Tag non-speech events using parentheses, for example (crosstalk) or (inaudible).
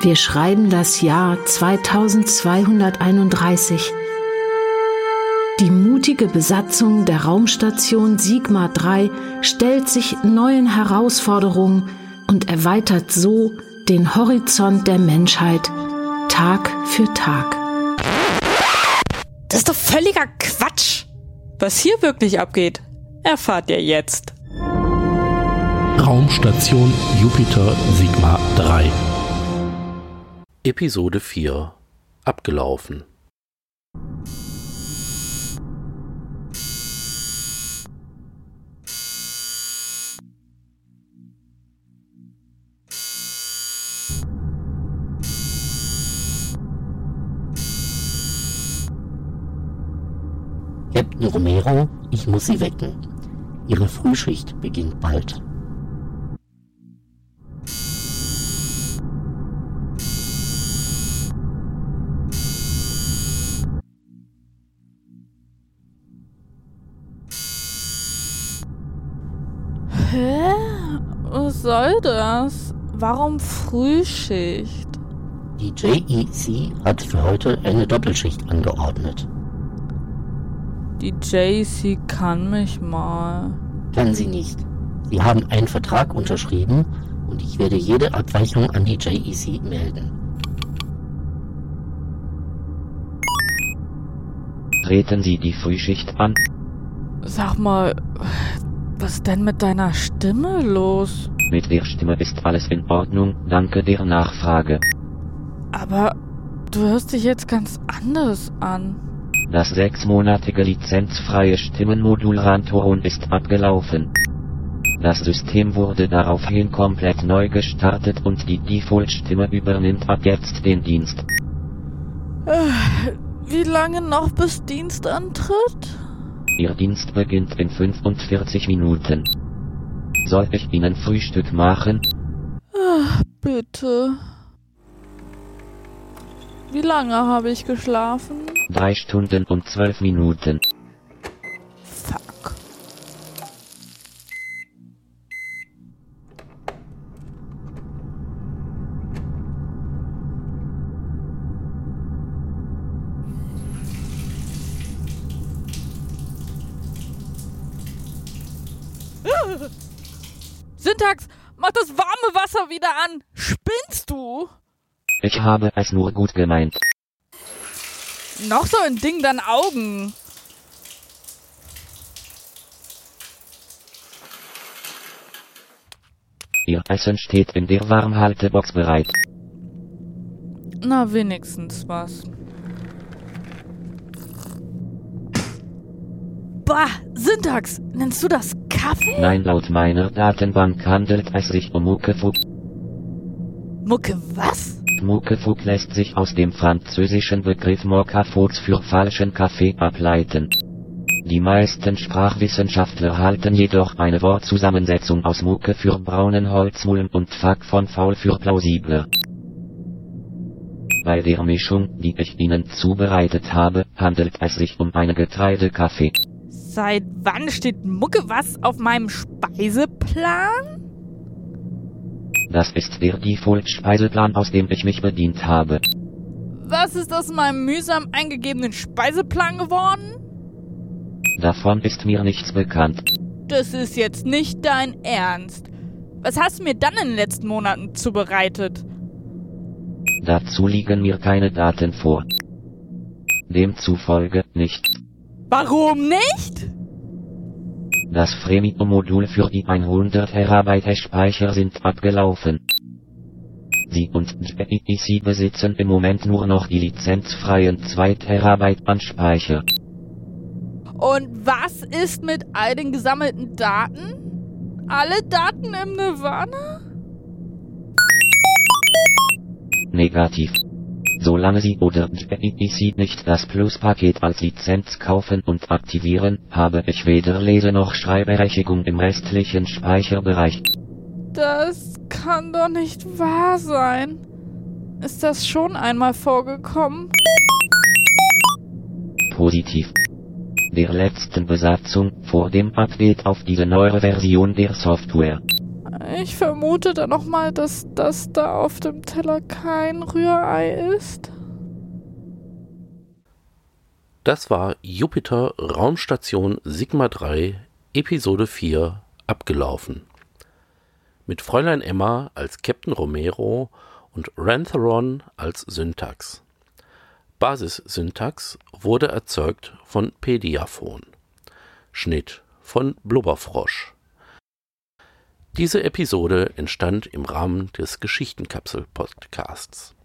Wir schreiben das Jahr 2231. Die mutige Besatzung der Raumstation Sigma 3 stellt sich neuen Herausforderungen und erweitert so den Horizont der Menschheit Tag für Tag. Das ist doch völliger Quatsch. Was hier wirklich abgeht, erfahrt ihr jetzt. Raumstation Jupiter Sigma 3 Episode 4 Abgelaufen Captain Romero, ich muss Sie wecken. Ihre Frühschicht beginnt bald. Hä? Was soll das? Warum Frühschicht? Die JEC hat für heute eine Doppelschicht angeordnet. Die JC kann mich mal. Kann sie nicht. Sie haben einen Vertrag unterschrieben und ich werde jede Abweichung an die JEC melden. Treten Sie die Frühschicht an. Sag mal, was denn mit deiner Stimme los? Mit der Stimme ist alles in Ordnung, danke der Nachfrage. Aber du hörst dich jetzt ganz anders an. Das sechsmonatige lizenzfreie Stimmenmodul Rantoron ist abgelaufen. Das System wurde daraufhin komplett neu gestartet und die Default-Stimme übernimmt ab jetzt den Dienst. Äh, Wie lange noch bis Dienstantritt? Ihr Dienst beginnt in 45 Minuten. Soll ich Ihnen Frühstück machen? Ach, bitte. Wie lange habe ich geschlafen? Drei Stunden und zwölf Minuten. Fuck. (laughs) Syntax, mach das warme Wasser wieder an. Spinnst du? Ich habe es nur gut gemeint. Noch so ein Ding dann Augen. Ihr Essen steht in der Warmhaltebox bereit. Na, wenigstens was. Bah, Syntax, nennst du das Kaffee? Nein, laut meiner Datenbank handelt es sich um Muckefug. Mucke, was? Muckefug lässt sich aus dem französischen Begriff Mokafugs für falschen Kaffee ableiten. Die meisten Sprachwissenschaftler halten jedoch eine Wortzusammensetzung aus Mucke für braunen Holzmulm und Fuck von faul für plausibler. Bei der Mischung, die ich Ihnen zubereitet habe, handelt es sich um eine Getreidekaffee. Seit wann steht Mucke was auf meinem Speiseplan? Das ist der Default-Speiseplan, aus dem ich mich bedient habe. Was ist aus meinem mühsam eingegebenen Speiseplan geworden? Davon ist mir nichts bekannt. Das ist jetzt nicht dein Ernst. Was hast du mir dann in den letzten Monaten zubereitet? Dazu liegen mir keine Daten vor. Demzufolge nicht. Warum nicht? Das Premium-Modul für die 100 Terabyte Speicher sind abgelaufen. Sie und JEC besitzen im Moment nur noch die lizenzfreien 2 Terabyte an Speicher. Und was ist mit all den gesammelten Daten? Alle Daten im Nirvana? Negativ. Solange Sie oder JEC nicht das Plus-Paket als Lizenz kaufen und aktivieren, habe ich weder Lese- noch Schreibberechtigung im restlichen Speicherbereich. Das kann doch nicht wahr sein. Ist das schon einmal vorgekommen? Positiv. Der letzten Besatzung vor dem Update auf diese neue Version der Software. Ich vermute dann nochmal, dass das da auf dem Teller kein Rührei ist. Das war Jupiter Raumstation Sigma 3 Episode 4 abgelaufen. Mit Fräulein Emma als Captain Romero und Rantheron als Syntax. Basissyntax wurde erzeugt von Pediaphon. Schnitt von Blubberfrosch. Diese Episode entstand im Rahmen des Geschichtenkapsel-Podcasts.